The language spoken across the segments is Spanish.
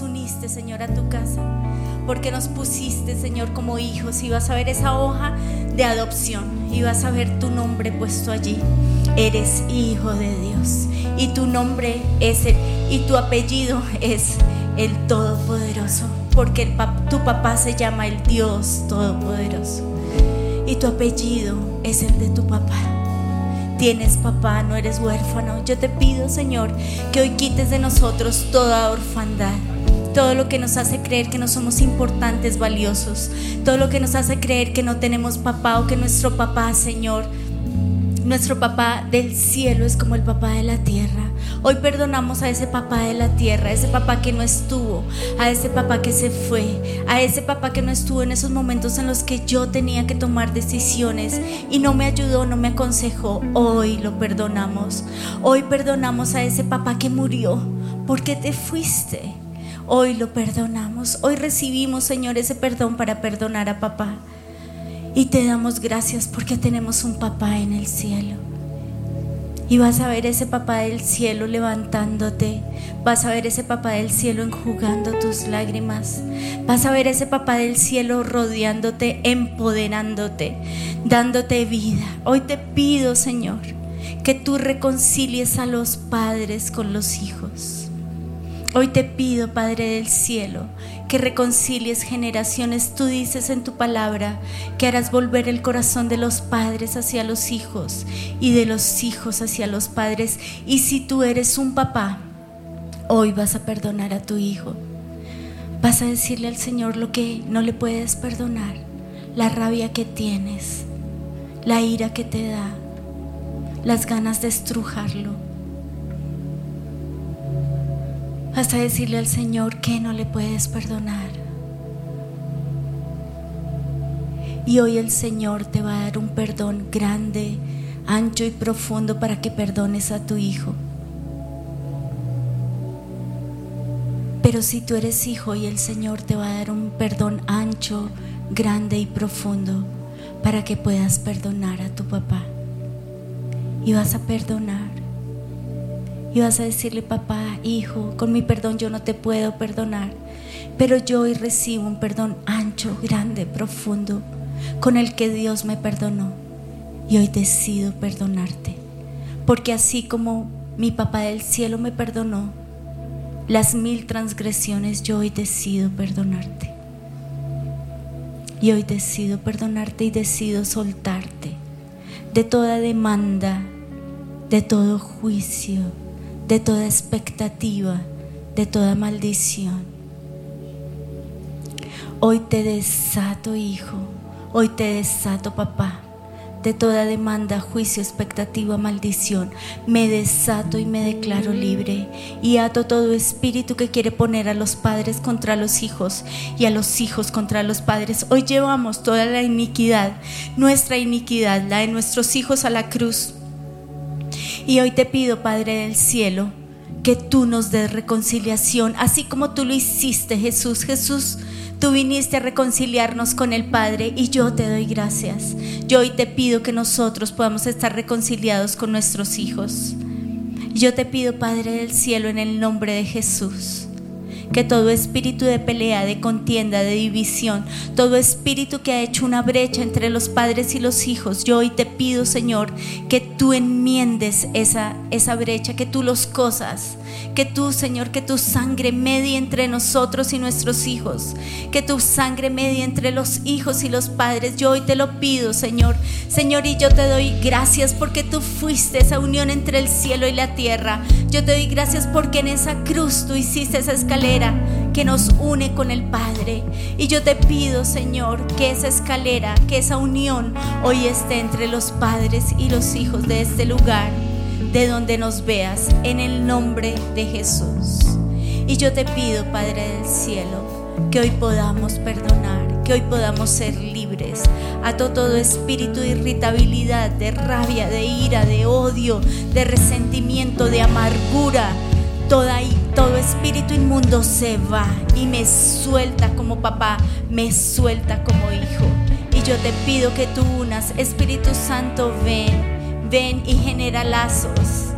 uniste Señor a tu casa, porque nos pusiste Señor como hijos y vas a ver esa hoja de adopción y vas a ver tu nombre puesto allí. Eres hijo de Dios y tu nombre es el y tu apellido es el Todopoderoso, porque tu papá se llama el Dios Todopoderoso y tu apellido es el de tu papá tienes papá, no eres huérfano. Yo te pido, Señor, que hoy quites de nosotros toda orfandad. Todo lo que nos hace creer que no somos importantes, valiosos. Todo lo que nos hace creer que no tenemos papá o que nuestro papá, Señor, nuestro papá del cielo es como el papá de la tierra. Hoy perdonamos a ese papá de la tierra, a ese papá que no estuvo, a ese papá que se fue, a ese papá que no estuvo en esos momentos en los que yo tenía que tomar decisiones y no me ayudó, no me aconsejó. Hoy lo perdonamos. Hoy perdonamos a ese papá que murió porque te fuiste. Hoy lo perdonamos. Hoy recibimos, Señor, ese perdón para perdonar a papá. Y te damos gracias porque tenemos un papá en el cielo. Y vas a ver ese papá del cielo levantándote. Vas a ver ese papá del cielo enjugando tus lágrimas. Vas a ver ese papá del cielo rodeándote, empoderándote, dándote vida. Hoy te pido, Señor, que tú reconcilies a los padres con los hijos. Hoy te pido, Padre del cielo, que reconcilies generaciones. Tú dices en tu palabra que harás volver el corazón de los padres hacia los hijos y de los hijos hacia los padres. Y si tú eres un papá, hoy vas a perdonar a tu hijo. Vas a decirle al Señor lo que no le puedes perdonar, la rabia que tienes, la ira que te da, las ganas de estrujarlo. Hasta decirle al Señor que no le puedes perdonar. Y hoy el Señor te va a dar un perdón grande, ancho y profundo para que perdones a tu hijo. Pero si tú eres hijo y el Señor te va a dar un perdón ancho, grande y profundo para que puedas perdonar a tu papá. Y vas a perdonar. Y vas a decirle, papá, hijo, con mi perdón yo no te puedo perdonar. Pero yo hoy recibo un perdón ancho, grande, profundo, con el que Dios me perdonó. Y hoy decido perdonarte. Porque así como mi papá del cielo me perdonó, las mil transgresiones yo hoy decido perdonarte. Y hoy decido perdonarte y decido soltarte de toda demanda, de todo juicio, de toda expectativa, de toda maldición. Hoy te desato, hijo. Hoy te desato, papá de toda demanda, juicio, expectativa, maldición. Me desato y me declaro libre y ato todo espíritu que quiere poner a los padres contra los hijos y a los hijos contra los padres. Hoy llevamos toda la iniquidad, nuestra iniquidad, la de nuestros hijos a la cruz. Y hoy te pido, Padre del cielo, que tú nos des reconciliación, así como tú lo hiciste, Jesús. Jesús, Tú viniste a reconciliarnos con el Padre y yo te doy gracias. Yo hoy te pido que nosotros podamos estar reconciliados con nuestros hijos. Yo te pido, Padre del cielo, en el nombre de Jesús que todo espíritu de pelea, de contienda, de división, todo espíritu que ha hecho una brecha entre los padres y los hijos, yo hoy te pido, Señor, que tú enmiendes esa, esa brecha, que tú los cosas, que tú, Señor, que tu sangre medie entre nosotros y nuestros hijos, que tu sangre medie entre los hijos y los padres. Yo hoy te lo pido, Señor. Señor, y yo te doy gracias porque tú fuiste esa unión entre el cielo y la tierra. Yo te doy gracias porque en esa cruz tú hiciste esa escalera que nos une con el Padre. Y yo te pido, Señor, que esa escalera, que esa unión hoy esté entre los padres y los hijos de este lugar, de donde nos veas, en el nombre de Jesús. Y yo te pido, Padre del cielo, que hoy podamos perdonar, que hoy podamos ser libres. a todo espíritu de irritabilidad, de rabia, de ira, de odio, de resentimiento, de amargura todo espíritu inmundo se va y me suelta como papá, me suelta como hijo. Y yo te pido que tú unas, Espíritu Santo, ven, ven y genera lazos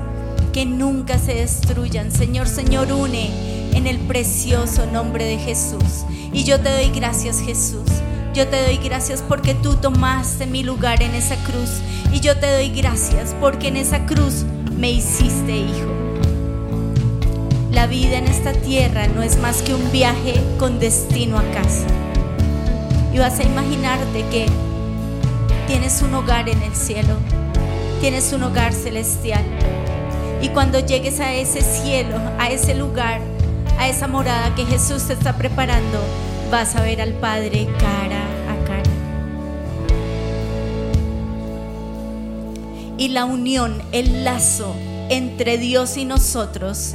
que nunca se destruyan. Señor, Señor, une en el precioso nombre de Jesús. Y yo te doy gracias, Jesús. Yo te doy gracias porque tú tomaste mi lugar en esa cruz. Y yo te doy gracias porque en esa cruz me hiciste hijo. La vida en esta tierra no es más que un viaje con destino a casa. Y vas a imaginarte que tienes un hogar en el cielo, tienes un hogar celestial. Y cuando llegues a ese cielo, a ese lugar, a esa morada que Jesús te está preparando, vas a ver al Padre cara a cara. Y la unión, el lazo entre Dios y nosotros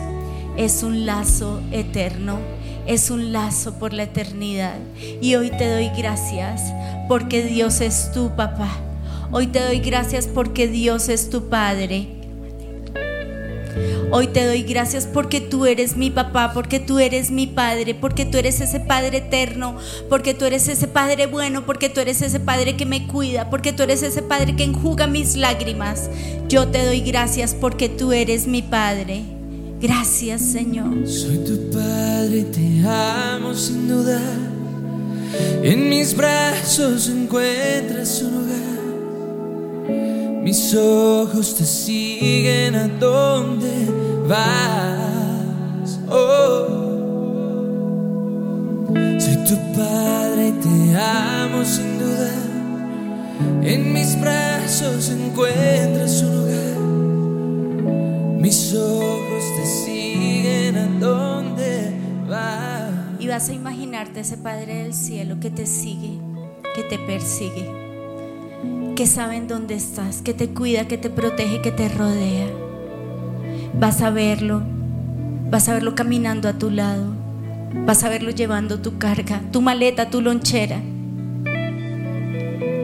es un lazo eterno, es un lazo por la eternidad. Y hoy te doy gracias porque Dios es tu papá. Hoy te doy gracias porque Dios es tu Padre. Hoy te doy gracias porque tú eres mi papá, porque tú eres mi padre, porque tú eres ese padre eterno, porque tú eres ese padre bueno, porque tú eres ese padre que me cuida, porque tú eres ese padre que enjuga mis lágrimas. Yo te doy gracias porque tú eres mi padre. Gracias, Señor. Soy tu padre y te amo sin duda. En mis brazos encuentras un hogar. Mis ojos te siguen a donde vas. Oh. Soy tu padre y te amo sin duda. En mis brazos encuentras un hogar. Mis ojos te siguen a donde vas. Y vas a imaginarte ese Padre del cielo que te sigue, que te persigue, que sabe en dónde estás, que te cuida, que te protege, que te rodea. Vas a verlo, vas a verlo caminando a tu lado, vas a verlo llevando tu carga, tu maleta, tu lonchera,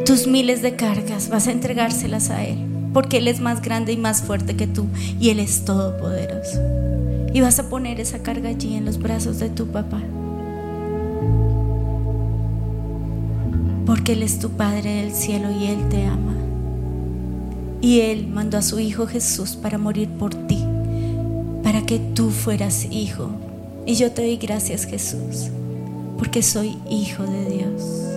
tus miles de cargas, vas a entregárselas a Él, porque Él es más grande y más fuerte que tú y Él es todopoderoso. Y vas a poner esa carga allí en los brazos de tu papá. Porque Él es tu Padre del cielo y Él te ama. Y Él mandó a su Hijo Jesús para morir por ti, para que tú fueras hijo. Y yo te doy gracias Jesús, porque soy hijo de Dios.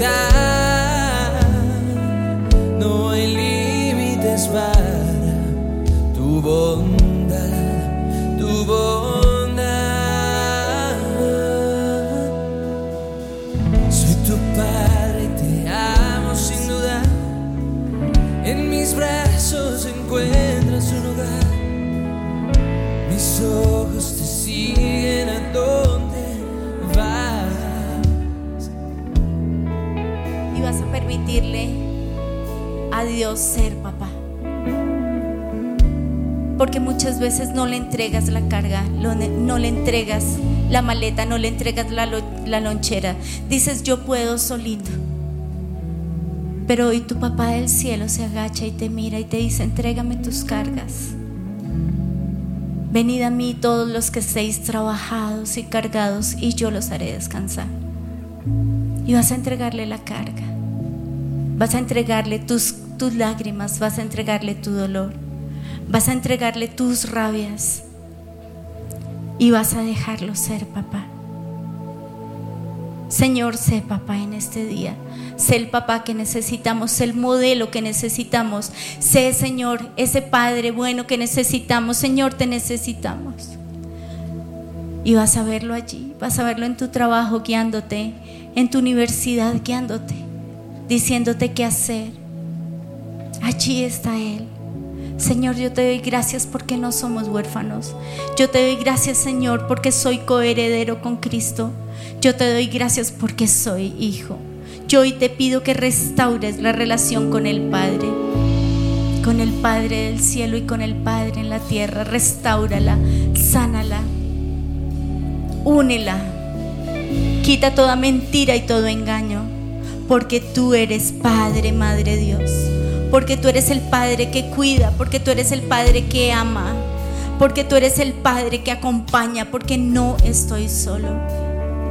Libertad, ser papá. Porque muchas veces no le entregas la carga, no le entregas la maleta, no le entregas la lonchera. Dices, yo puedo solito. Pero hoy tu papá del cielo se agacha y te mira y te dice, entrégame tus cargas. Venid a mí todos los que estéis trabajados y cargados y yo los haré descansar. Y vas a entregarle la carga. Vas a entregarle tus, tus lágrimas, vas a entregarle tu dolor, vas a entregarle tus rabias y vas a dejarlo ser papá. Señor, sé papá en este día. Sé el papá que necesitamos, sé el modelo que necesitamos. Sé, Señor, ese padre bueno que necesitamos. Señor, te necesitamos. Y vas a verlo allí, vas a verlo en tu trabajo guiándote, en tu universidad guiándote, diciéndote qué hacer. Allí está Él. Señor, yo te doy gracias porque no somos huérfanos. Yo te doy gracias, Señor, porque soy coheredero con Cristo. Yo te doy gracias porque soy hijo. Yo hoy te pido que restaures la relación con el Padre, con el Padre del cielo y con el Padre en la tierra. Restáurala, sánala, únela. Quita toda mentira y todo engaño, porque tú eres Padre, Madre Dios, porque tú eres el Padre que cuida, porque tú eres el Padre que ama, porque tú eres el Padre que acompaña, porque no estoy solo.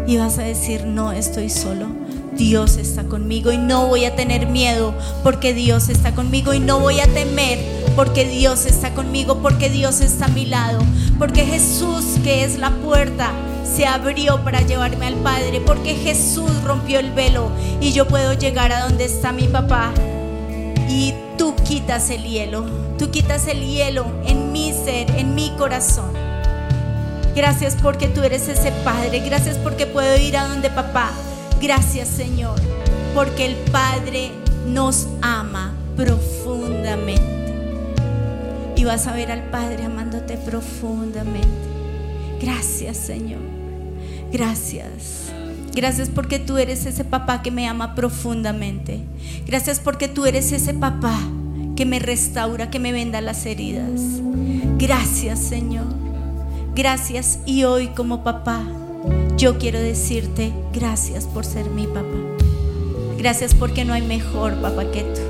Y vas a decir, no estoy solo. Dios está conmigo y no voy a tener miedo porque Dios está conmigo y no voy a temer porque Dios está conmigo, porque Dios está a mi lado, porque Jesús que es la puerta se abrió para llevarme al Padre, porque Jesús rompió el velo y yo puedo llegar a donde está mi papá. Y tú quitas el hielo, tú quitas el hielo en mi ser, en mi corazón. Gracias porque tú eres ese Padre, gracias porque puedo ir a donde papá. Gracias Señor, porque el Padre nos ama profundamente. Y vas a ver al Padre amándote profundamente. Gracias Señor, gracias. Gracias porque tú eres ese papá que me ama profundamente. Gracias porque tú eres ese papá que me restaura, que me venda las heridas. Gracias Señor. Gracias y hoy como papá yo quiero decirte gracias por ser mi papá. Gracias porque no hay mejor papá que tú.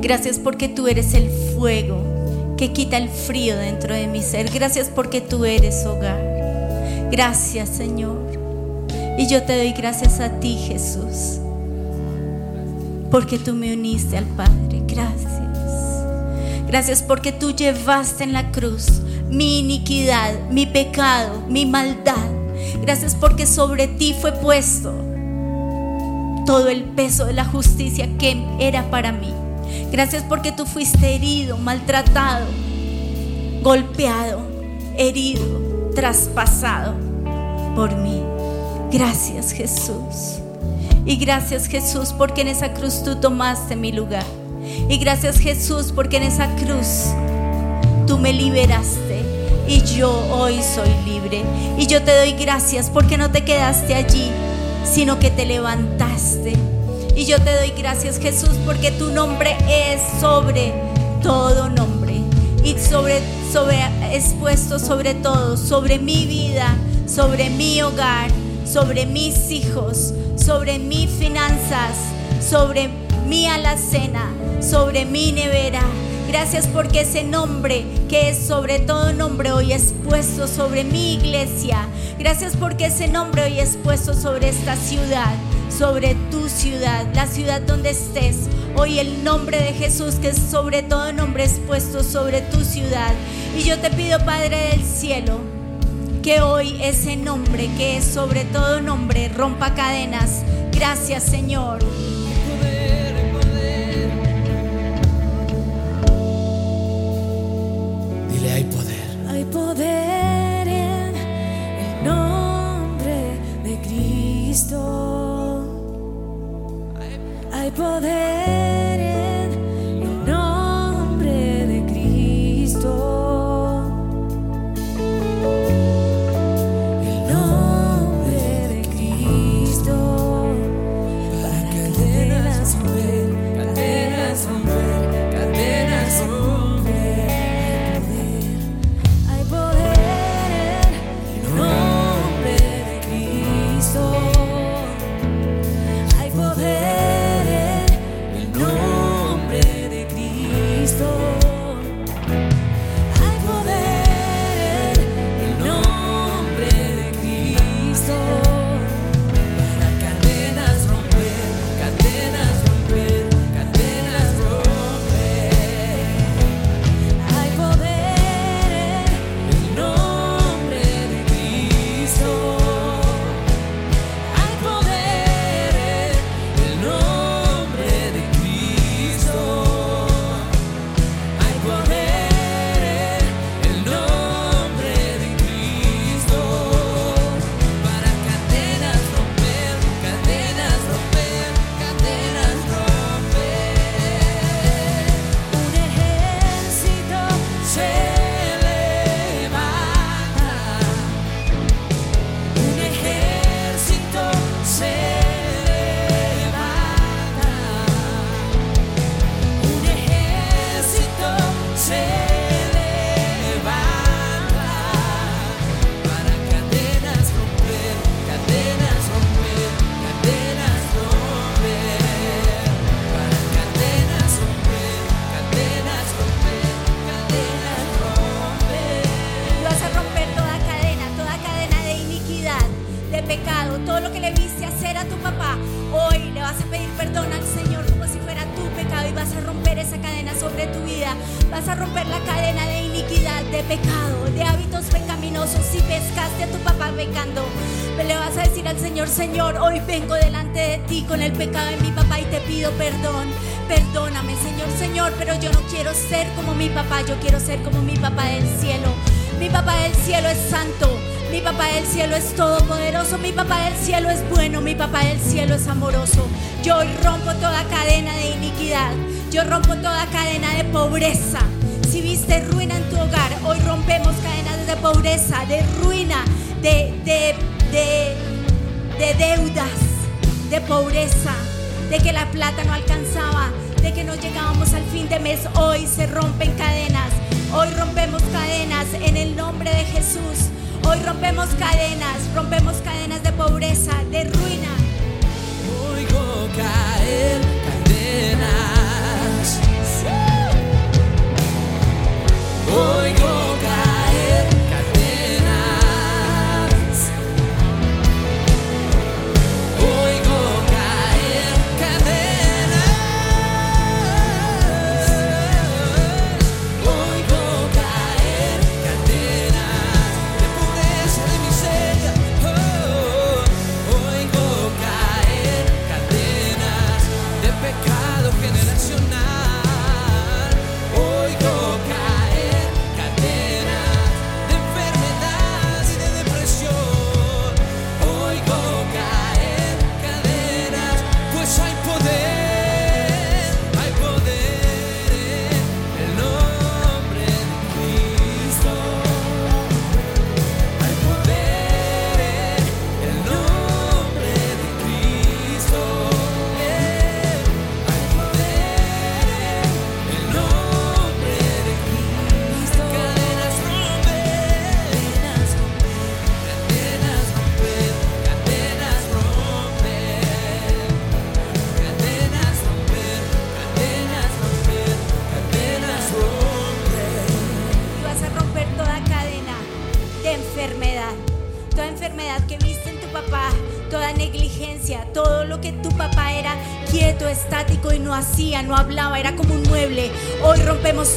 Gracias porque tú eres el fuego que quita el frío dentro de mi ser. Gracias porque tú eres hogar. Gracias Señor. Y yo te doy gracias a ti Jesús. Porque tú me uniste al Padre. Gracias. Gracias porque tú llevaste en la cruz mi iniquidad, mi pecado, mi maldad. Gracias porque sobre ti fue puesto todo el peso de la justicia que era para mí. Gracias porque tú fuiste herido, maltratado, golpeado, herido, traspasado por mí. Gracias Jesús. Y gracias Jesús porque en esa cruz tú tomaste mi lugar. Y gracias Jesús porque en esa cruz tú me liberaste y yo hoy soy libre. Y yo te doy gracias porque no te quedaste allí, sino que te levantaste. Y yo te doy gracias Jesús porque tu nombre es sobre todo nombre. Y sobre, sobre, es puesto sobre todo, sobre mi vida, sobre mi hogar, sobre mis hijos, sobre mis finanzas, sobre mi alacena, sobre mi nevera Gracias porque ese nombre que es sobre todo nombre hoy es puesto sobre mi iglesia. Gracias porque ese nombre hoy es puesto sobre esta ciudad, sobre tu ciudad, la ciudad donde estés. Hoy el nombre de Jesús que es sobre todo nombre es puesto sobre tu ciudad. Y yo te pido, Padre del cielo, que hoy ese nombre que es sobre todo nombre rompa cadenas. Gracias, Señor. poder en el nombre de Cristo. Hay poder. redimiste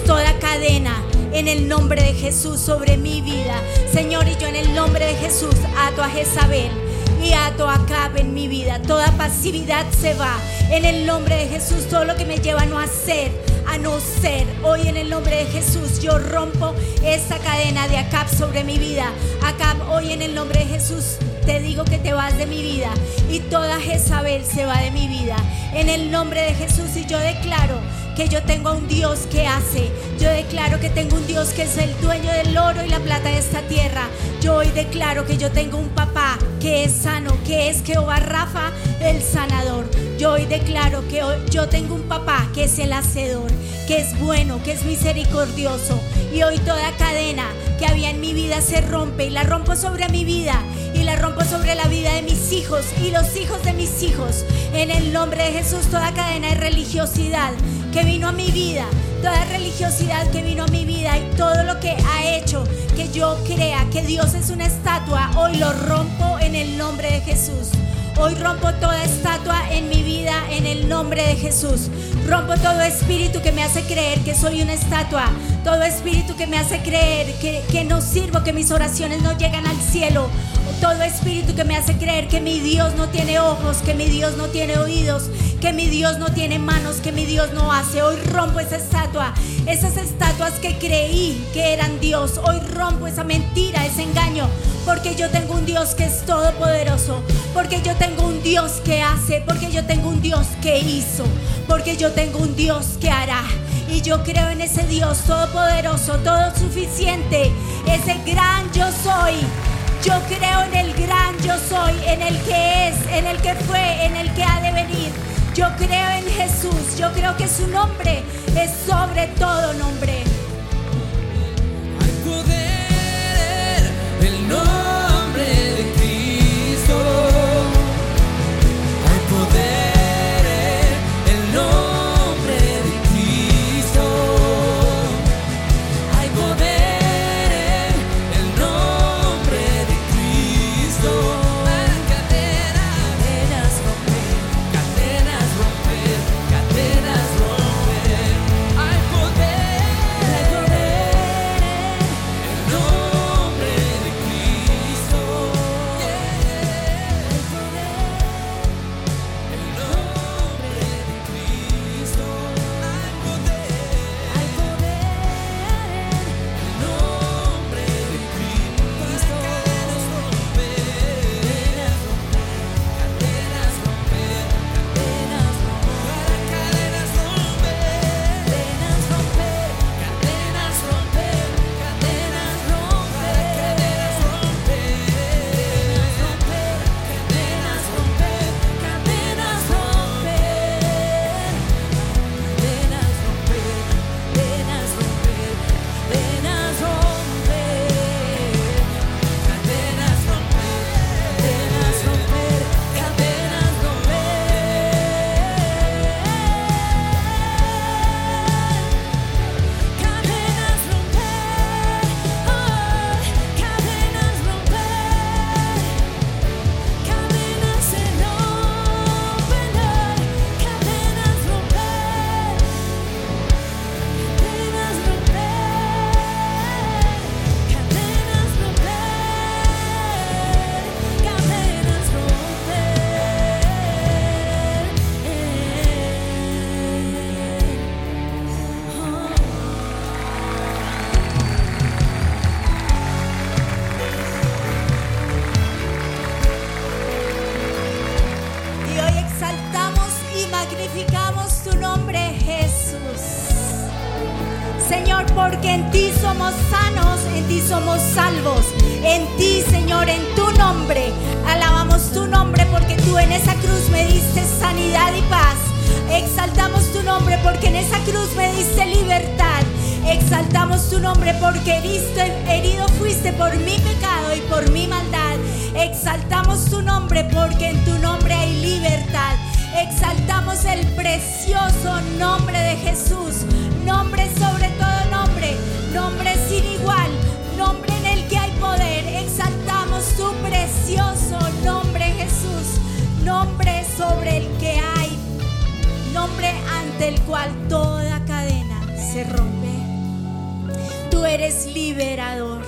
Toda cadena en el nombre de Jesús sobre mi vida. Señor, y yo en el nombre de Jesús ato a Jezabel y ato a Acab en mi vida. Toda pasividad se va. En el nombre de Jesús, todo lo que me lleva a no hacer, a no ser. Hoy en el nombre de Jesús yo rompo esta cadena de Acab sobre mi vida. Acab, hoy en el nombre de Jesús te digo que te vas de mi vida y toda Jezabel se va de mi vida. En el nombre de Jesús y yo declaro que yo tengo a un Dios que hace. Yo declaro que tengo un Dios que es el dueño del oro y la plata de esta tierra. Yo hoy declaro que yo tengo un papá que es sano, que es Jehová Rafa, el sanador. Yo hoy declaro que yo tengo un papá que es el hacedor, que es bueno, que es misericordioso. Y hoy toda cadena que había en mi vida se rompe y la rompo sobre mi vida y la rompo sobre la vida de mis hijos y los hijos de mis hijos. En el nombre de Jesús, toda cadena de religiosidad que vino a mi vida, toda religiosidad que vino a mi vida y todo lo que ha hecho que yo crea que Dios es una estatua, hoy lo rompo en el nombre de Jesús. Hoy rompo toda estatua en mi vida en el nombre de Jesús. Rompo todo espíritu que me hace creer que soy una estatua. Todo espíritu que me hace creer que, que no sirvo, que mis oraciones no llegan al cielo. Todo espíritu que me hace creer que mi Dios no tiene ojos, que mi Dios no tiene oídos, que mi Dios no tiene manos, que mi Dios no hace. Hoy rompo esa estatua, esas estatuas que creí que eran Dios. Hoy rompo esa mentira, ese engaño, porque yo tengo un Dios que es todopoderoso, porque yo tengo un Dios que hace, porque yo tengo un Dios que hizo, porque yo tengo un Dios que hará. Y yo creo en ese Dios todopoderoso, todo suficiente, ese gran yo soy. Yo creo en el gran yo soy, en el que es, en el que fue, en el que ha de venir. Yo creo en Jesús, yo creo que su nombre es sobre todo nombre. Señor, porque en ti somos sanos, en ti somos salvos. En ti, Señor, en tu nombre. Alabamos tu nombre porque tú en esa cruz me diste sanidad y paz. Exaltamos tu nombre porque en esa cruz me diste libertad. Exaltamos tu nombre porque heriste- herido fuiste por mi pecado y por mi maldad. Exaltamos tu nombre porque en tu nombre hay libertad. Exaltamos el precioso nombre de Jesús, nombre sobre todo nombre, nombre sin igual, nombre en el que hay poder. Exaltamos tu precioso nombre Jesús, nombre sobre el que hay, nombre ante el cual toda cadena se rompe. Tú eres liberador,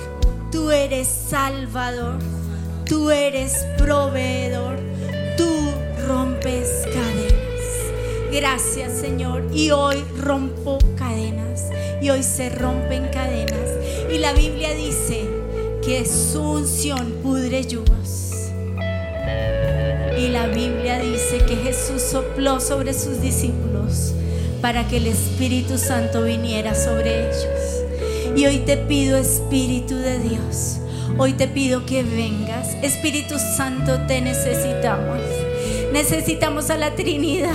tú eres salvador, tú eres proveedor, tú rompes cadenas. Gracias Señor. Y hoy rompo cadenas. Y hoy se rompen cadenas. Y la Biblia dice que su unción pudre yugos. Y la Biblia dice que Jesús sopló sobre sus discípulos para que el Espíritu Santo viniera sobre ellos. Y hoy te pido, Espíritu de Dios, hoy te pido que vengas. Espíritu Santo, te necesitamos. Necesitamos a la Trinidad.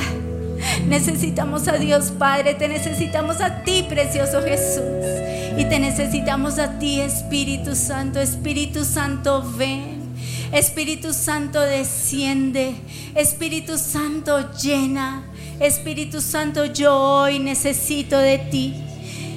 Necesitamos a Dios Padre, te necesitamos a ti, precioso Jesús. Y te necesitamos a ti, Espíritu Santo. Espíritu Santo, ven. Espíritu Santo desciende, Espíritu Santo llena, Espíritu Santo yo hoy necesito de ti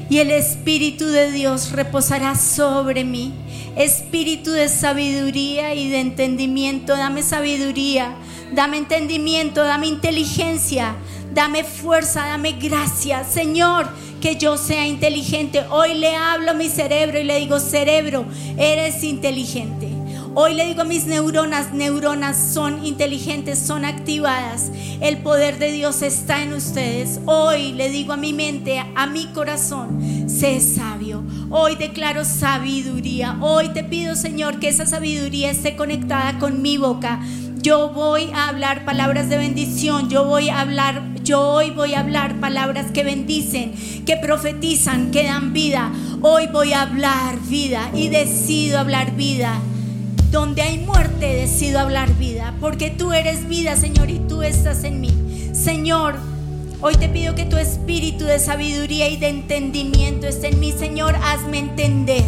y el Espíritu de Dios reposará sobre mí. Espíritu de sabiduría y de entendimiento, dame sabiduría, dame entendimiento, dame inteligencia, dame fuerza, dame gracia. Señor, que yo sea inteligente. Hoy le hablo a mi cerebro y le digo, cerebro, eres inteligente. Hoy le digo a mis neuronas, neuronas son inteligentes, son activadas. El poder de Dios está en ustedes. Hoy le digo a mi mente, a mi corazón, sé sabio. Hoy declaro sabiduría. Hoy te pido, Señor, que esa sabiduría esté conectada con mi boca. Yo voy a hablar palabras de bendición. Yo voy a hablar, yo hoy voy a hablar palabras que bendicen, que profetizan, que dan vida. Hoy voy a hablar vida y decido hablar vida donde hay muerte, decido hablar vida, porque tú eres vida, Señor, y tú estás en mí. Señor, hoy te pido que tu espíritu de sabiduría y de entendimiento esté en mí, Señor, hazme entender.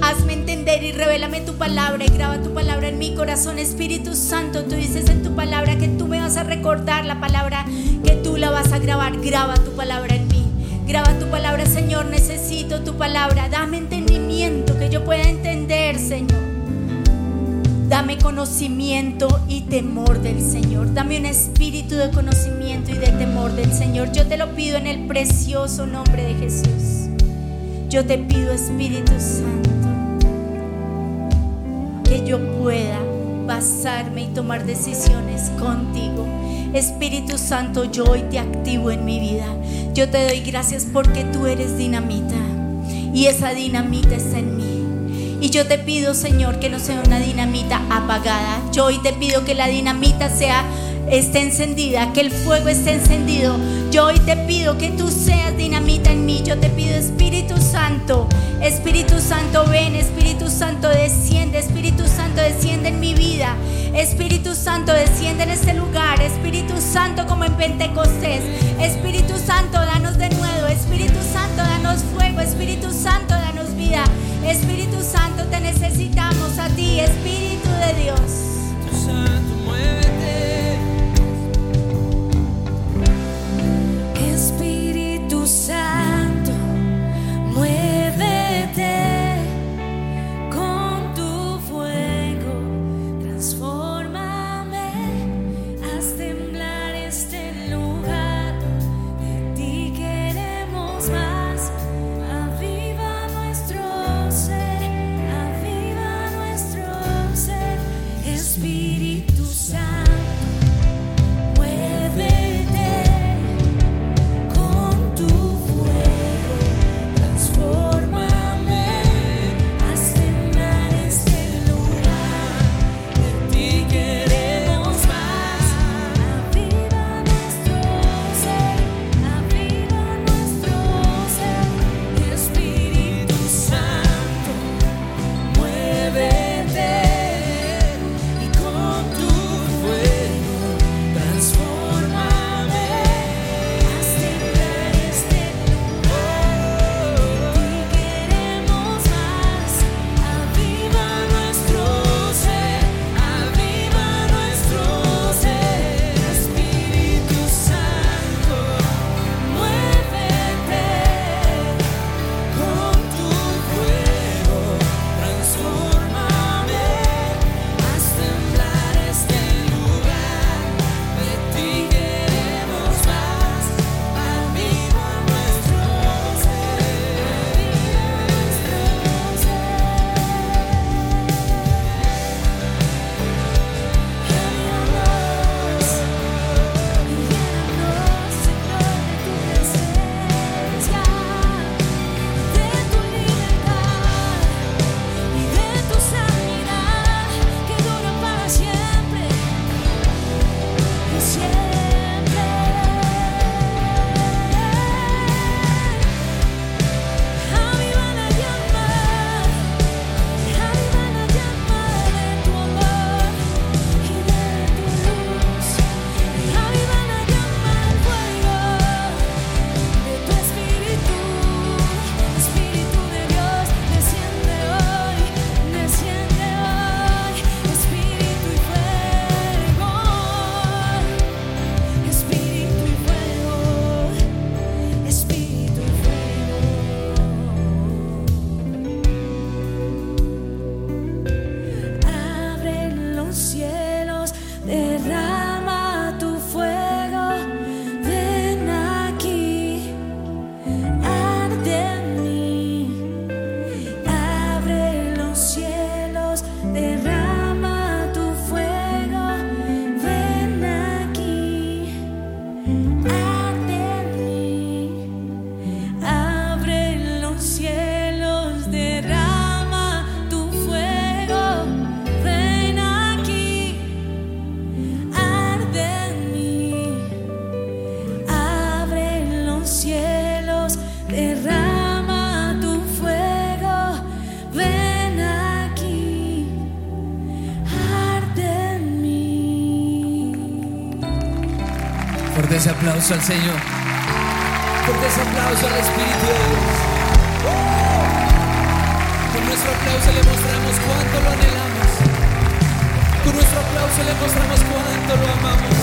Hazme entender y revélame tu palabra y graba tu palabra en mi corazón, Espíritu Santo. Tú dices en tu palabra que tú me vas a recordar la palabra, que tú la vas a grabar. Graba tu palabra en mí. Graba tu palabra, Señor. Necesito tu palabra. Dame entendimiento, que yo pueda entender, Señor. Dame conocimiento y temor del Señor. Dame un espíritu de conocimiento y de temor del Señor. Yo te lo pido en el precioso nombre de Jesús. Yo te pido, Espíritu Santo, que yo pueda basarme y tomar decisiones contigo. Espíritu Santo, yo hoy te activo en mi vida. Yo te doy gracias porque tú eres dinamita y esa dinamita está en mí. Y yo te pido, Señor, que no sea una dinamita apagada. Yo hoy te pido que la dinamita sea esté encendida, que el fuego esté encendido. Yo hoy te pido que tú seas dinamita en mí. Yo te pido Espíritu Santo, Espíritu Santo ven, Espíritu Santo desciende, Espíritu Santo desciende en mi vida. Espíritu Santo desciende en este lugar, Espíritu Santo como en Pentecostés. Espíritu Santo, danos de nuevo, Espíritu Santo, danos fuego, Espíritu Santo, danos vida. Espíritu Santo, te necesitamos a ti, Espíritu de Dios. Santo, muévete. Fuerte ese aplauso al Señor. Fuerte ese aplauso al Espíritu de Dios. Con nuestro aplauso le mostramos cuánto lo anhelamos. Con nuestro aplauso le mostramos cuánto lo amamos.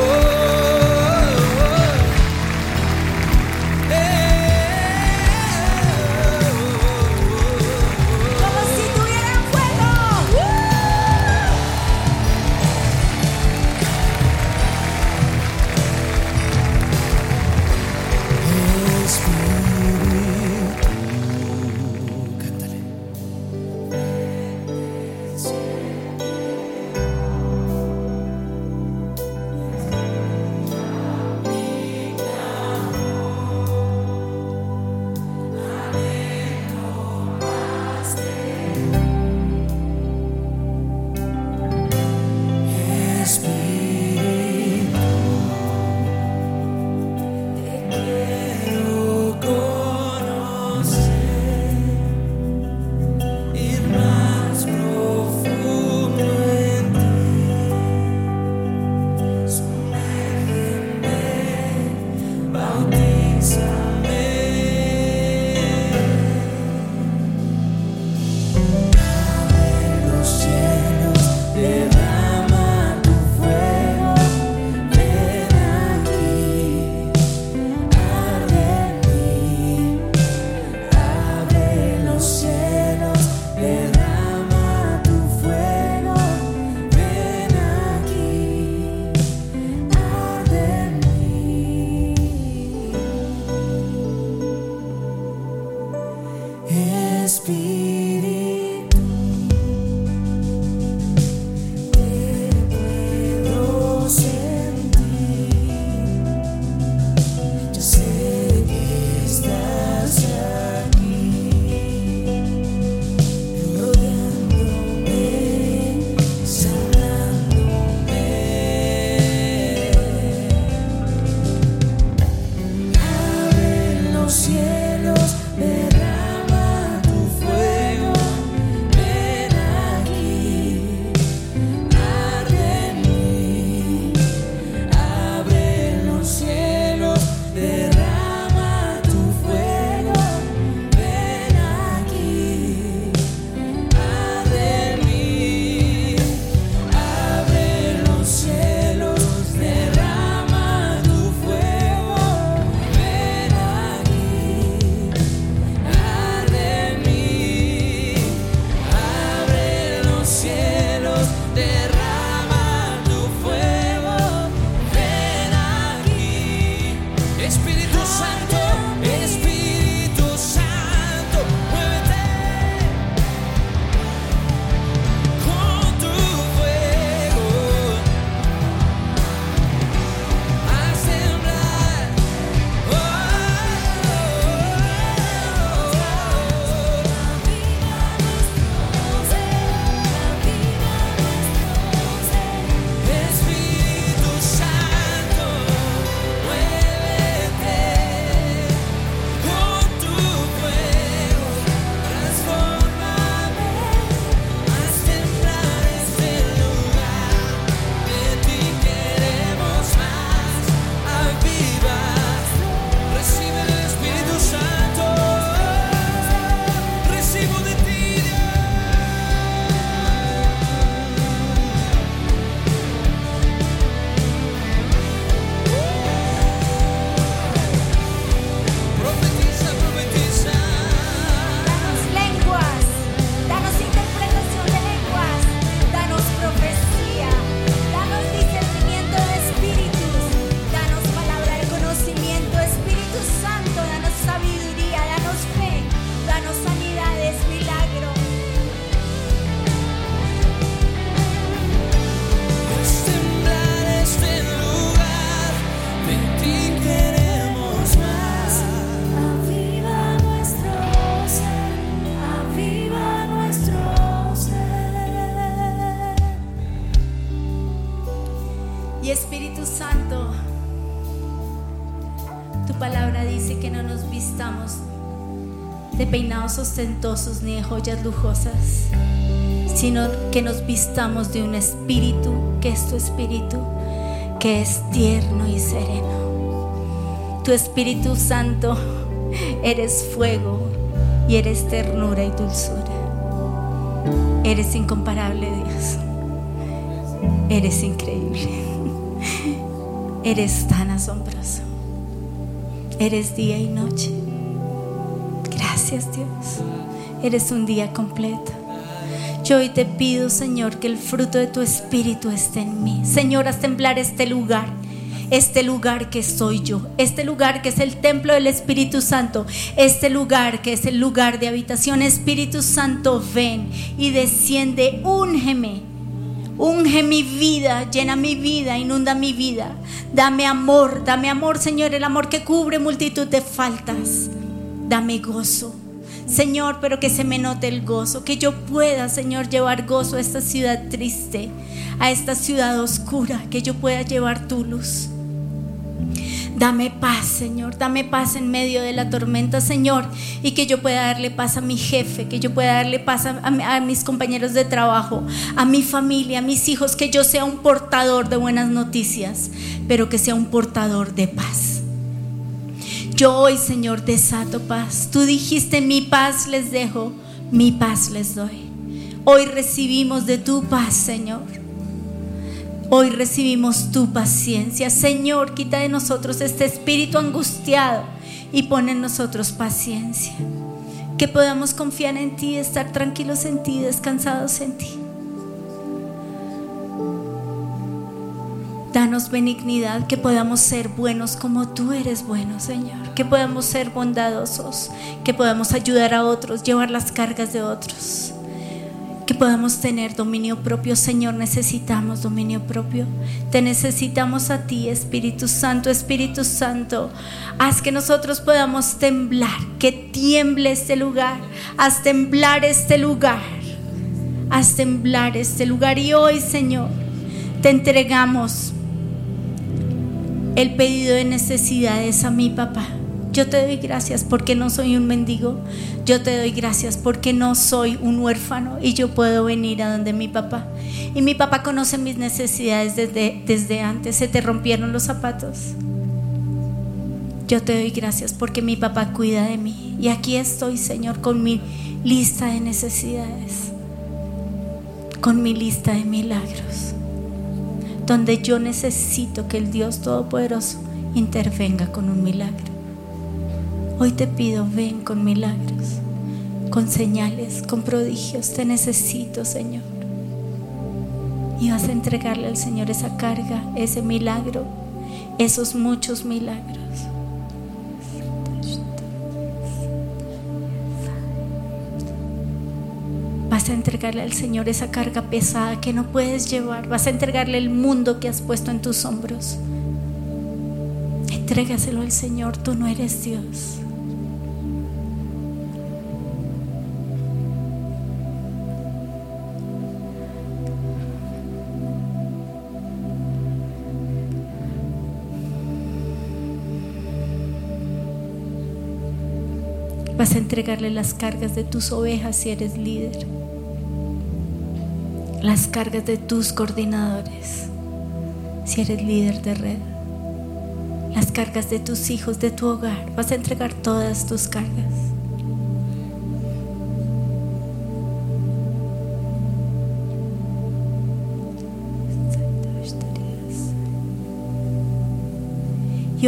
Oh, oh, this be? Joyas lujosas, sino que nos vistamos de un espíritu, que es tu espíritu, que es tierno y sereno. Tu Espíritu Santo, eres fuego y eres ternura y dulzura. Eres incomparable, Dios. Eres increíble. Eres tan asombroso. Eres día y noche. Gracias Dios. Eres un día completo. Yo hoy te pido, Señor, que el fruto de tu espíritu esté en mí. Señor, haz temblar este lugar. Este lugar que soy yo, este lugar que es el templo del Espíritu Santo, este lugar que es el lugar de habitación. Espíritu Santo, ven y desciende, úngeme, unge mi vida, llena mi vida, inunda mi vida. Dame amor, dame amor, Señor, el amor que cubre multitud de faltas. Dame gozo. Señor, pero que se me note el gozo, que yo pueda, Señor, llevar gozo a esta ciudad triste, a esta ciudad oscura, que yo pueda llevar tu luz. Dame paz, Señor, dame paz en medio de la tormenta, Señor, y que yo pueda darle paz a mi jefe, que yo pueda darle paz a, a, mis compañeros de trabajo, a mi familia, a mis hijos, que yo sea un portador de buenas noticias, pero que sea un portador de paz. Yo hoy, Señor, desato paz. Tú dijiste, mi paz les dejo, mi paz les doy. Hoy recibimos de tu paz, Señor. Hoy recibimos tu paciencia. Señor, quita de nosotros este espíritu angustiado y pon en nosotros paciencia. Que podamos confiar en ti, estar tranquilos en ti, descansados en ti. Danos benignidad, que podamos ser buenos como tú eres bueno, Señor. Que podamos ser bondadosos, que podamos ayudar a otros, llevar las cargas de otros que podamos tener dominio propio. Señor, necesitamos dominio propio. Te necesitamos a ti, Espíritu Santo, Espíritu Santo. Haz que nosotros podamos temblar, que tiemble este lugar. Haz temblar este lugar. Haz temblar este lugar. Y hoy, Señor, te entregamos el pedido de necesidades a mi papá. Yo te doy gracias porque no soy un mendigo. Yo te doy gracias porque no soy un huérfano y yo puedo venir a donde mi papá. Y mi papá conoce mis necesidades desde, desde antes. Se te rompieron los zapatos. Yo te doy gracias porque mi papá cuida de mí. Y aquí estoy, Señor, con mi lista de necesidades. Con mi lista de milagros. Donde yo necesito que el Dios Todopoderoso intervenga con un milagro. Hoy te pido, ven con milagros, con señales, con prodigios. Te necesito, Señor. Y vas a entregarle al Señor esa carga, ese milagro, esos muchos milagros. A entregarle al Señor esa carga pesada que no puedes llevar. Vas a entregarle el mundo que has puesto en tus hombros. Entrégaselo al Señor, tú no eres Dios. Vas a entregarle las cargas de tus ovejas si eres líder. Las cargas de tus coordinadores si eres líder de red. Las cargas de tus hijos, de tu hogar. Vas a entregar todas tus cargas. Y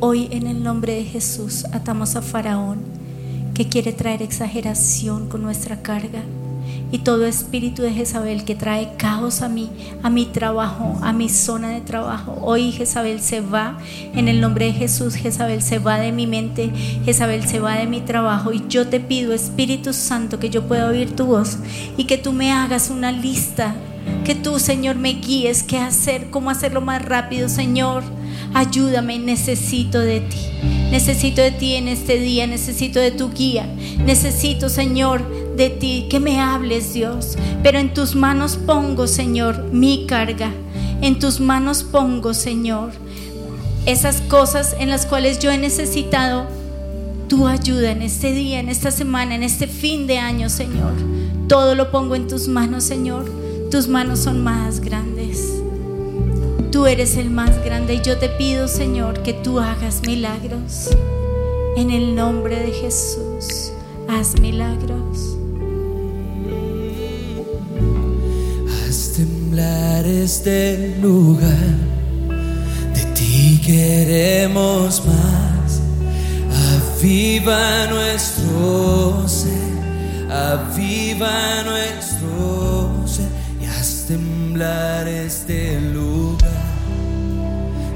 hoy en el nombre de Jesús atamos a Faraón que quiere traer exageración con nuestra carga. Y todo espíritu de Jezabel que trae caos a mí, a mi trabajo, a mi zona de trabajo. Hoy Jezabel se va en el nombre de Jesús. Jezabel se va de mi mente. Jezabel se va de mi trabajo. Y yo te pido, Espíritu Santo, que yo pueda oír tu voz y que tú me hagas una lista. Que tú, Señor, me guíes qué hacer, cómo hacerlo más rápido, Señor. Ayúdame, necesito de ti. Necesito de ti en este día, necesito de tu guía. Necesito, Señor, de ti, que me hables, Dios. Pero en tus manos pongo, Señor, mi carga. En tus manos pongo, Señor, esas cosas en las cuales yo he necesitado tu ayuda en este día, en esta semana, en este fin de año, Señor. Todo lo pongo en tus manos, Señor. Tus manos son más grandes. Tú eres el más grande y yo te pido, Señor, que tú hagas milagros. En el nombre de Jesús, haz milagros. Este lugar. De ti queremos más. Aviva nuestro ser. Aviva nuestro ser. Y haz temblar este lugar.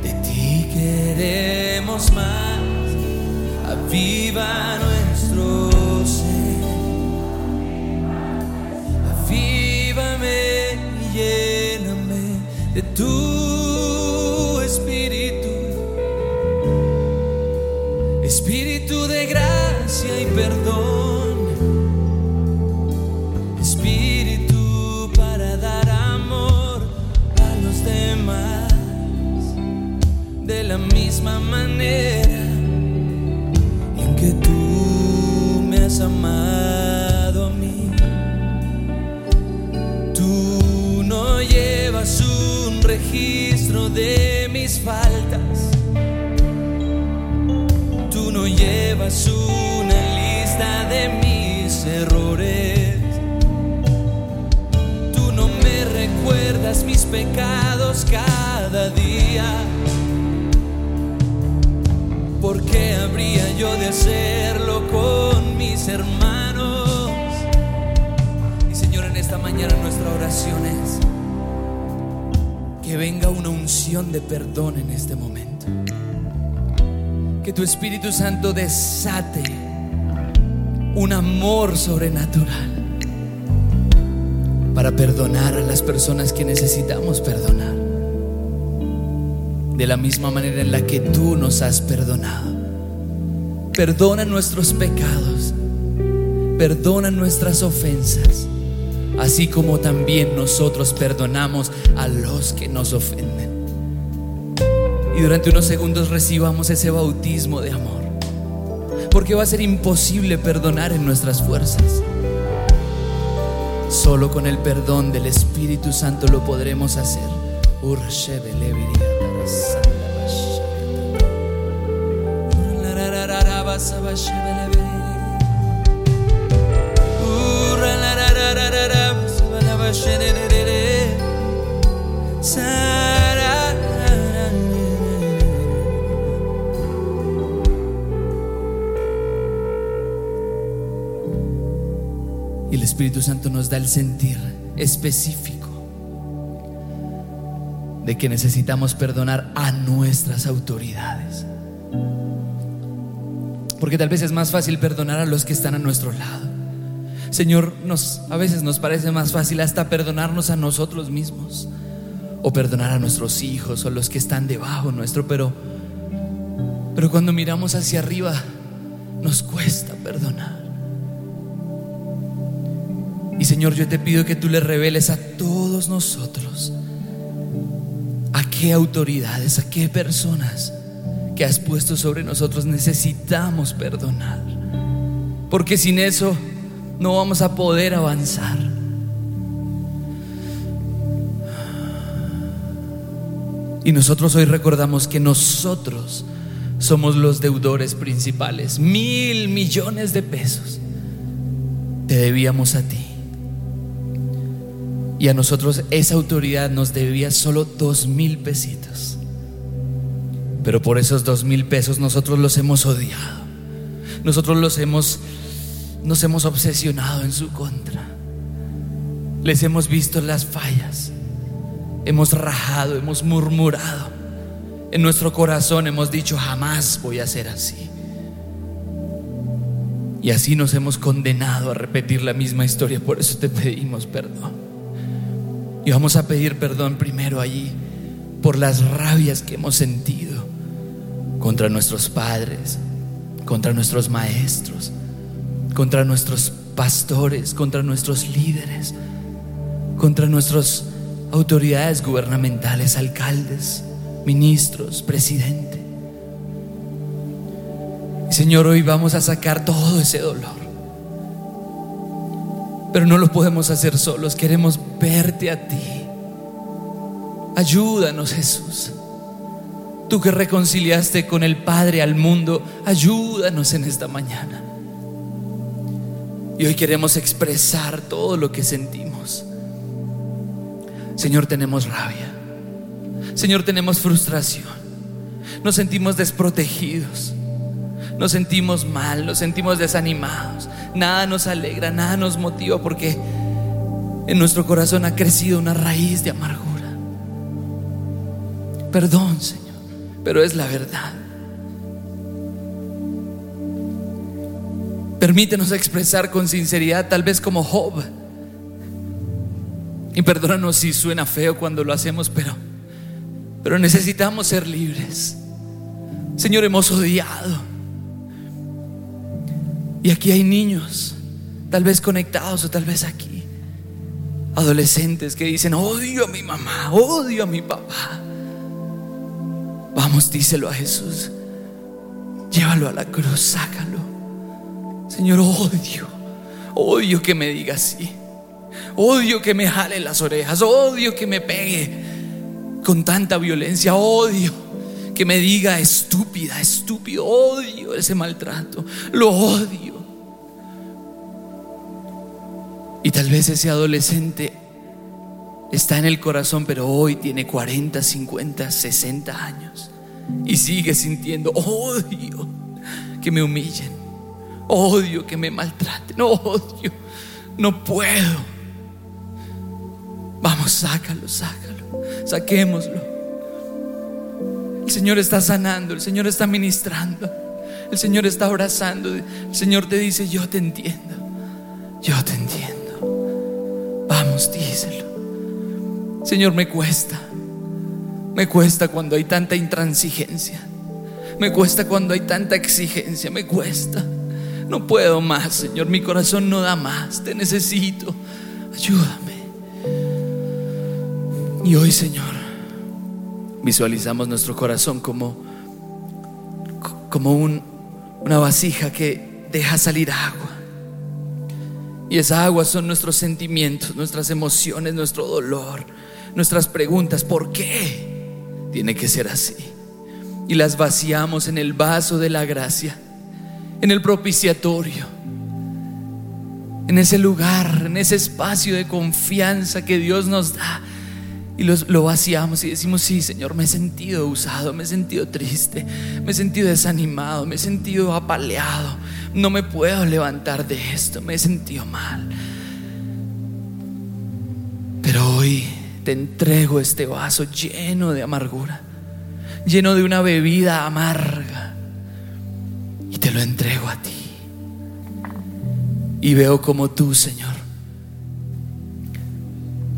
De ti queremos más. Aviva nuestro ser. Avívame y de tu espíritu. Espíritu de gracia y perdón. Espíritu para dar amor a los demás. De la misma manera en que tú me has amado faltas. Tú no llevas una lista de mis errores. Tú no me recuerdas mis pecados cada día. ¿Por qué habría yo de hacerlo con mis hermanos? Y Señor, en esta mañana nuestra oración es que venga una unción de perdón en este momento. Que tu Espíritu Santo desate un amor sobrenatural para perdonar a las personas que necesitamos perdonar. De la misma manera en la que tú nos has perdonado. Perdona nuestros pecados. Perdona nuestras ofensas. Así como también nosotros perdonamos a los que nos ofenden. Y durante unos segundos recibamos ese bautismo de amor. Porque va a ser imposible perdonar en nuestras fuerzas. Solo con el perdón del Espíritu Santo lo podremos hacer. Espíritu Santo nos da el sentir específico de que necesitamos perdonar a nuestras autoridades. Porque tal vez es más fácil perdonar a los que están a nuestro lado. Señor, nos, a veces nos parece más fácil hasta perdonarnos a nosotros mismos o perdonar a nuestros hijos o los que están debajo nuestro, pero pero cuando miramos hacia arriba nos cuesta perdonar. Y Señor, yo te pido que tú le reveles a todos nosotros a qué autoridades, a qué personas que has puesto sobre nosotros necesitamos perdonar. Porque sin eso no vamos a poder avanzar. Y nosotros hoy recordamos que nosotros somos los deudores principales. Mil millones de pesos te debíamos a ti. Y a nosotros esa autoridad nos debía solo dos mil pesitos. Pero por esos dos mil pesos nosotros los hemos odiado. Nosotros los hemos, nos hemos obsesionado en su contra. Les hemos visto las fallas. Hemos rajado, hemos murmurado. En nuestro corazón hemos dicho, jamás voy a ser así. Y así nos hemos condenado a repetir la misma historia. Por eso te pedimos perdón. Y vamos a pedir perdón primero allí por las rabias que hemos sentido contra nuestros padres, contra nuestros maestros, contra nuestros pastores, contra nuestros líderes, contra nuestros autoridades gubernamentales, alcaldes, ministros, presidente. Señor, hoy vamos a sacar todo ese dolor. Pero no lo podemos hacer solos, queremos verte a ti. Ayúdanos, Jesús. Tú que reconciliaste con el Padre al mundo, ayúdanos en esta mañana. Y hoy queremos expresar todo lo que sentimos. Señor, tenemos rabia. Señor, tenemos frustración. Nos sentimos desprotegidos. Nos sentimos mal, nos sentimos desanimados. Nada nos alegra, nada nos motiva porque en nuestro corazón ha crecido una raíz de amargura. Perdón, Señor, pero es la verdad. Permítenos expresar con sinceridad, tal vez como Job. Y perdónanos si suena feo cuando lo hacemos, pero, pero necesitamos ser libres. Señor, hemos odiado. Y aquí hay niños, tal vez conectados o tal vez aquí. Adolescentes que dicen, odio a mi mamá, odio a mi papá. Vamos, díselo a Jesús. Llévalo a la cruz, sácalo. Señor, odio, odio que me diga así. Odio que me jale las orejas, odio que me pegue con tanta violencia, odio que me diga estúpida, estúpido, odio ese maltrato, lo odio. Y tal vez ese adolescente está en el corazón, pero hoy tiene 40, 50, 60 años y sigue sintiendo odio que me humillen, odio que me maltraten, odio, no puedo. Vamos, sácalo, sácalo, saquémoslo. El Señor está sanando, el Señor está ministrando, el Señor está abrazando, el Señor te dice, yo te entiendo, yo te entiendo. Vamos, díselo. Señor, me cuesta. Me cuesta cuando hay tanta intransigencia. Me cuesta cuando hay tanta exigencia. Me cuesta. No puedo más, Señor. Mi corazón no da más. Te necesito. Ayúdame. Y hoy, Señor, visualizamos nuestro corazón como, como un, una vasija que deja salir agua. Y esa agua son nuestros sentimientos, nuestras emociones, nuestro dolor, nuestras preguntas. ¿Por qué tiene que ser así? Y las vaciamos en el vaso de la gracia, en el propiciatorio, en ese lugar, en ese espacio de confianza que Dios nos da y lo vaciamos y decimos, sí, Señor, me he sentido usado, me he sentido triste, me he sentido desanimado, me he sentido apaleado, no me puedo levantar de esto, me he sentido mal. Pero hoy te entrego este vaso lleno de amargura, lleno de una bebida amarga, y te lo entrego a ti. Y veo como tú, Señor,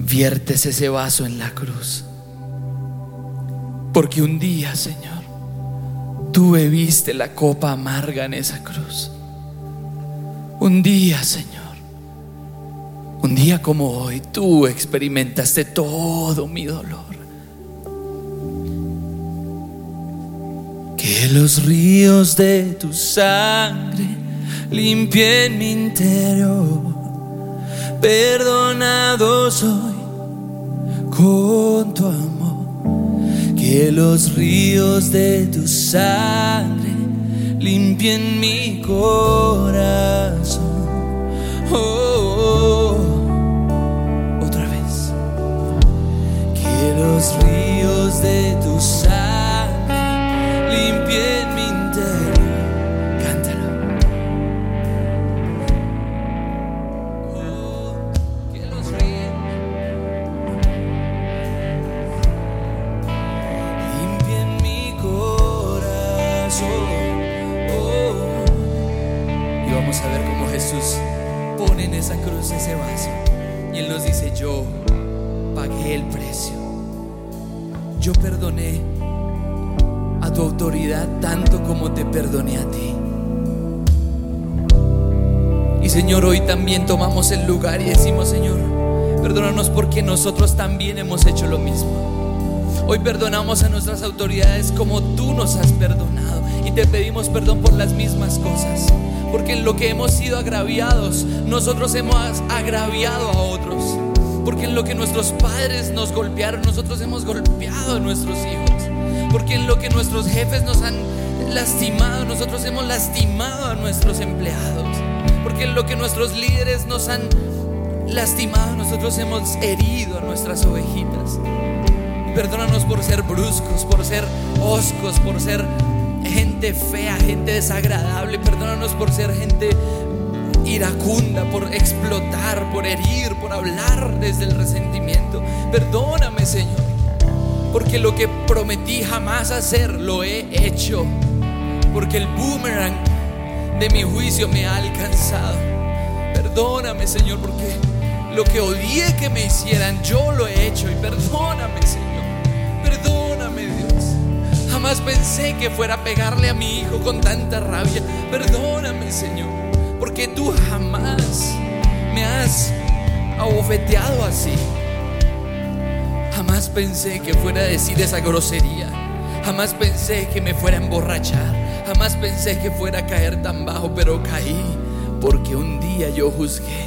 viertes ese vaso en la cruz. Porque un día, Señor, tú bebiste la copa amarga en esa cruz. Un día, Señor, un día como hoy, tú experimentaste todo mi dolor. Que los ríos de tu sangre limpien mi interior. Perdonado soy con tu amor. Que los ríos de tu sangre limpien mi corazón. Oh, otra vez. Que los ríos de tu sangre limpien Yo perdoné a tu autoridad tanto como te perdoné a ti. Y Señor, hoy también tomamos el lugar y decimos, Señor, Perdónanos porque nosotros también hemos hecho lo mismo. Hoy perdonamos a nuestras autoridades como tú nos has perdonado y te pedimos perdón por las mismas cosas. Porque en lo que hemos sido agraviados, nosotros hemos agraviado a. Porque en lo que nuestros padres nos golpearon, nosotros hemos golpeado a nuestros hijos. Porque en lo que nuestros jefes nos han lastimado, nosotros hemos lastimado a nuestros empleados. Porque en lo que nuestros líderes nos han lastimado, nosotros hemos herido a nuestras ovejitas. Perdónanos por ser bruscos, por ser oscos, por ser gente fea, gente desagradable. Perdónanos por ser gente iracunda, por explotar, por herir, por hablar desde el resentimiento. Perdóname, Señor, porque lo que prometí jamás hacer lo he hecho. Porque el boomerang de mi juicio me ha alcanzado. Perdóname, Señor, porque lo que odié que me hicieran, yo lo he hecho. Y perdóname, Señor. Perdóname, Dios. Jamás pensé que fuera a pegarle a mi hijo con tanta rabia. Perdóname, Señor. Porque tú jamás me has abofeteado así. Jamás pensé que fuera a decir esa grosería. Jamás pensé que me fuera a emborrachar. Jamás pensé que fuera a caer tan bajo, pero caí porque un día yo juzgué.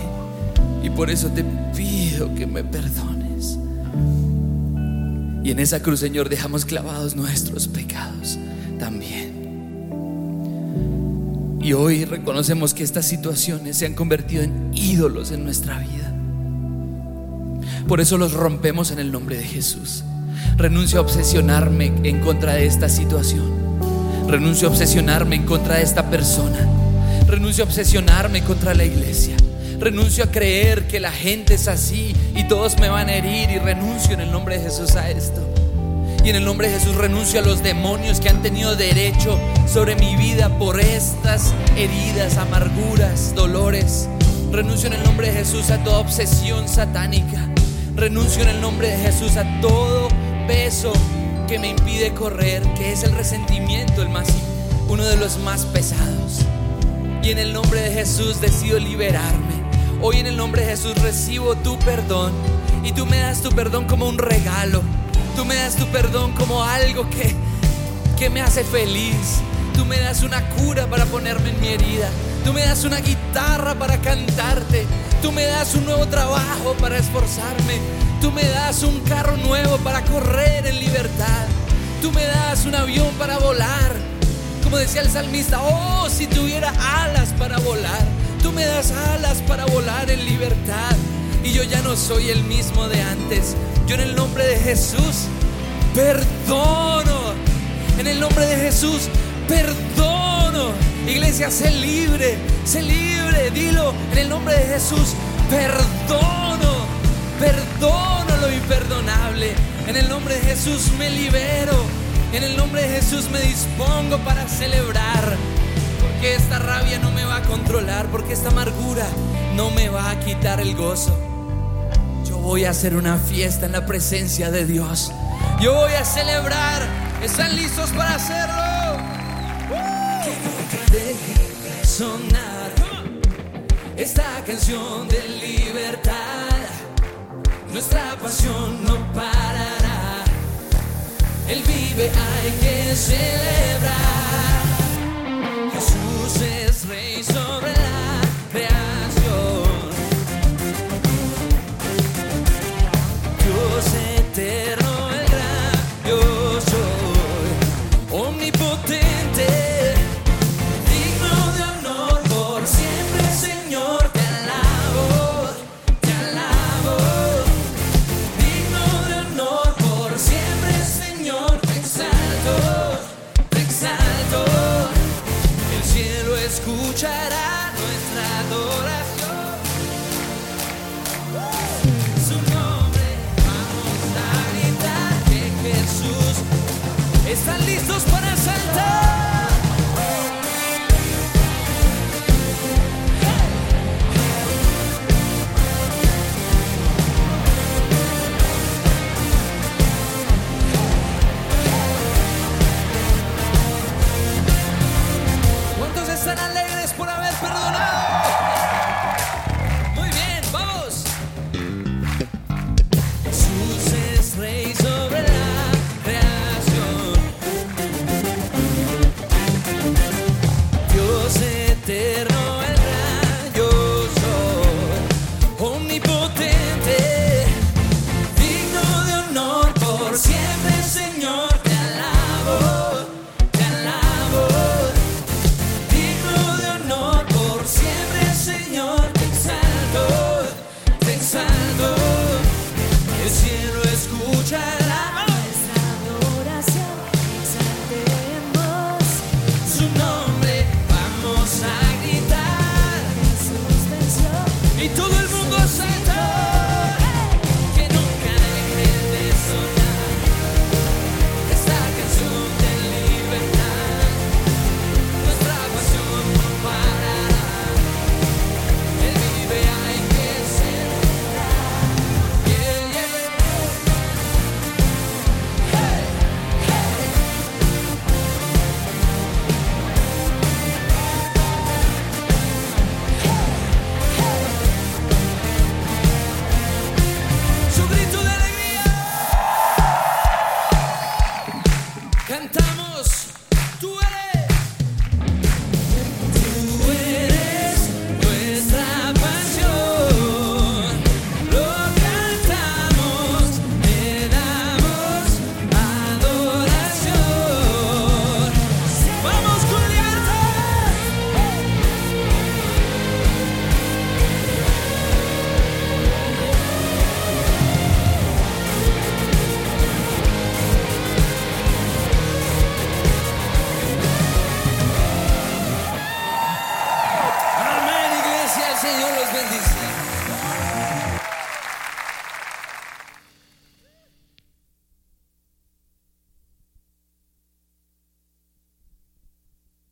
Y por eso te pido que me perdones. Y en esa cruz, Señor, dejamos clavados nuestros pecados también. Y hoy reconocemos que estas situaciones se han convertido en ídolos en nuestra vida. Por eso los rompemos en el nombre de Jesús. Renuncio a obsesionarme en contra de esta situación. Renuncio a obsesionarme en contra de esta persona. Renuncio a obsesionarme contra la iglesia. Renuncio a creer que la gente es así y todos me van a herir y renuncio en el nombre de Jesús a esto. Y en el nombre de Jesús renuncio a los demonios que han tenido derecho sobre mi vida por estas heridas, amarguras, dolores. Renuncio en el nombre de Jesús a toda obsesión satánica. Renuncio en el nombre de Jesús a todo peso que me impide correr, que es el resentimiento, el más, uno de los más pesados. Y en el nombre de Jesús decido liberarme. Hoy en el nombre de Jesús recibo tu perdón. Y tú me das tu perdón como un regalo. Tú me das tu perdón como algo que, que me hace feliz. Tú me das una cura para ponerme en mi herida. Tú me das una guitarra para cantarte. Tú me das un nuevo trabajo para esforzarme. Tú me das un carro nuevo para correr en libertad. Tú me das un avión para volar. Como decía el salmista, oh, si tuviera alas para volar. Tú me das alas para volar en libertad. Y yo ya no soy el mismo de antes. Yo en el nombre de Jesús perdono. En el nombre de Jesús perdono. Iglesia, sé libre, sé libre. Dilo en el nombre de Jesús. Perdono, perdono lo imperdonable. En el nombre de Jesús me libero. En el nombre de Jesús me dispongo para celebrar. Porque esta rabia no me va a controlar. Porque esta amargura no me va a quitar el gozo. Voy a hacer una fiesta en la presencia de Dios. Yo voy a celebrar. ¿Están listos para hacerlo? Deje de sonar esta canción de libertad. Nuestra pasión no parará. Él vive, hay que celebrar. Jesús es rey sobre la eterno,